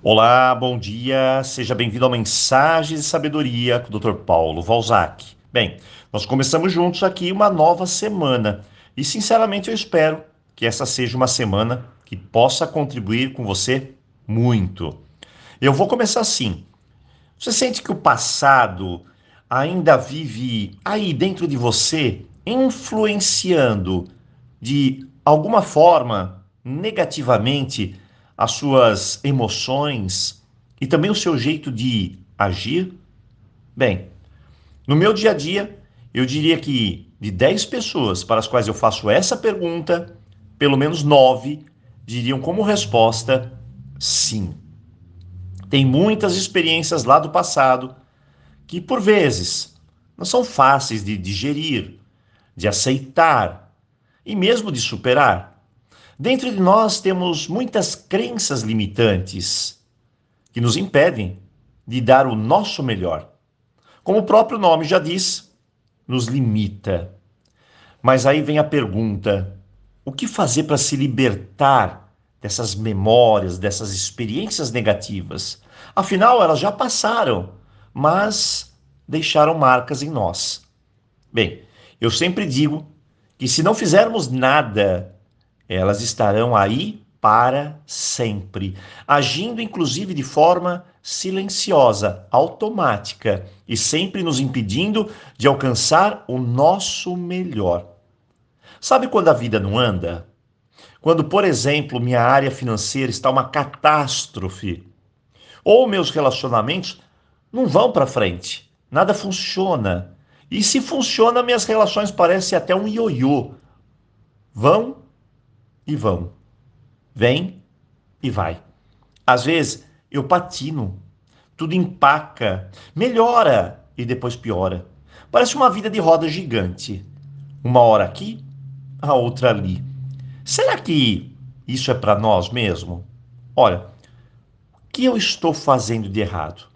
Olá, bom dia, seja bem-vindo ao Mensagens de Sabedoria com o Dr. Paulo Valzac. Bem, nós começamos juntos aqui uma nova semana e, sinceramente, eu espero que essa seja uma semana que possa contribuir com você muito. Eu vou começar assim. Você sente que o passado ainda vive aí dentro de você, influenciando de alguma forma negativamente as suas emoções e também o seu jeito de agir? Bem, no meu dia a dia, eu diria que de 10 pessoas para as quais eu faço essa pergunta, pelo menos 9 diriam como resposta sim. Tem muitas experiências lá do passado que, por vezes, não são fáceis de digerir, de aceitar e mesmo de superar. Dentro de nós temos muitas crenças limitantes que nos impedem de dar o nosso melhor. Como o próprio nome já diz, nos limita. Mas aí vem a pergunta: o que fazer para se libertar dessas memórias, dessas experiências negativas? Afinal, elas já passaram, mas deixaram marcas em nós. Bem, eu sempre digo que se não fizermos nada elas estarão aí para sempre, agindo inclusive de forma silenciosa, automática e sempre nos impedindo de alcançar o nosso melhor. Sabe quando a vida não anda? Quando, por exemplo, minha área financeira está uma catástrofe, ou meus relacionamentos não vão para frente, nada funciona. E se funciona, minhas relações parecem até um ioiô. Vão e vão. Vem e vai. Às vezes eu patino, tudo empaca, melhora e depois piora. Parece uma vida de roda gigante. Uma hora aqui, a outra ali. Será que isso é para nós mesmo? Olha, o que eu estou fazendo de errado?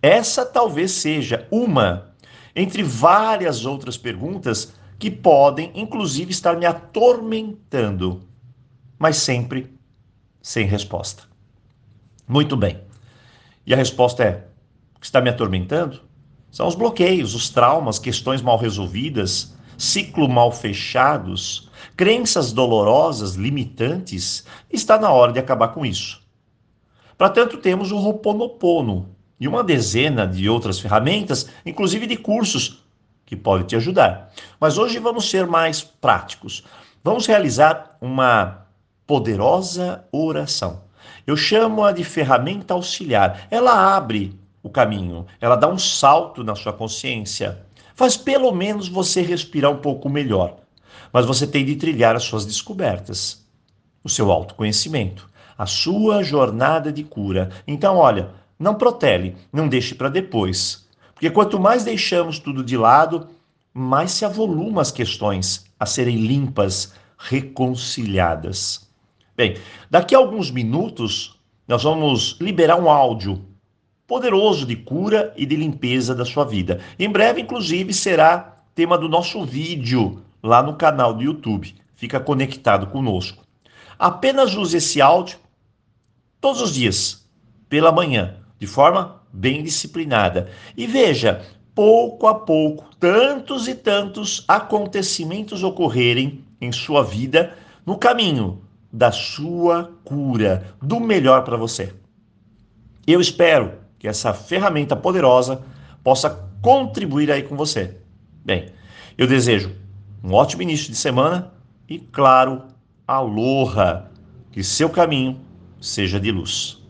Essa talvez seja uma entre várias outras perguntas que podem, inclusive, estar me atormentando mas sempre sem resposta. Muito bem. E a resposta é: o que está me atormentando? São os bloqueios, os traumas, questões mal resolvidas, ciclo mal fechados, crenças dolorosas, limitantes. Está na hora de acabar com isso. Para tanto, temos o Roponopono e uma dezena de outras ferramentas, inclusive de cursos, que podem te ajudar. Mas hoje vamos ser mais práticos. Vamos realizar uma poderosa oração. Eu chamo-a de ferramenta auxiliar. Ela abre o caminho, ela dá um salto na sua consciência, faz pelo menos você respirar um pouco melhor. Mas você tem de trilhar as suas descobertas, o seu autoconhecimento, a sua jornada de cura. Então, olha, não protele, não deixe para depois. Porque quanto mais deixamos tudo de lado, mais se avolumam as questões a serem limpas, reconciliadas. Bem, daqui a alguns minutos nós vamos liberar um áudio poderoso de cura e de limpeza da sua vida. Em breve, inclusive, será tema do nosso vídeo lá no canal do YouTube. Fica conectado conosco. Apenas use esse áudio todos os dias, pela manhã, de forma bem disciplinada. E veja, pouco a pouco, tantos e tantos acontecimentos ocorrerem em sua vida no caminho da sua cura, do melhor para você. Eu espero que essa ferramenta poderosa possa contribuir aí com você. Bem, eu desejo um ótimo início de semana e, claro, aloha, que seu caminho seja de luz.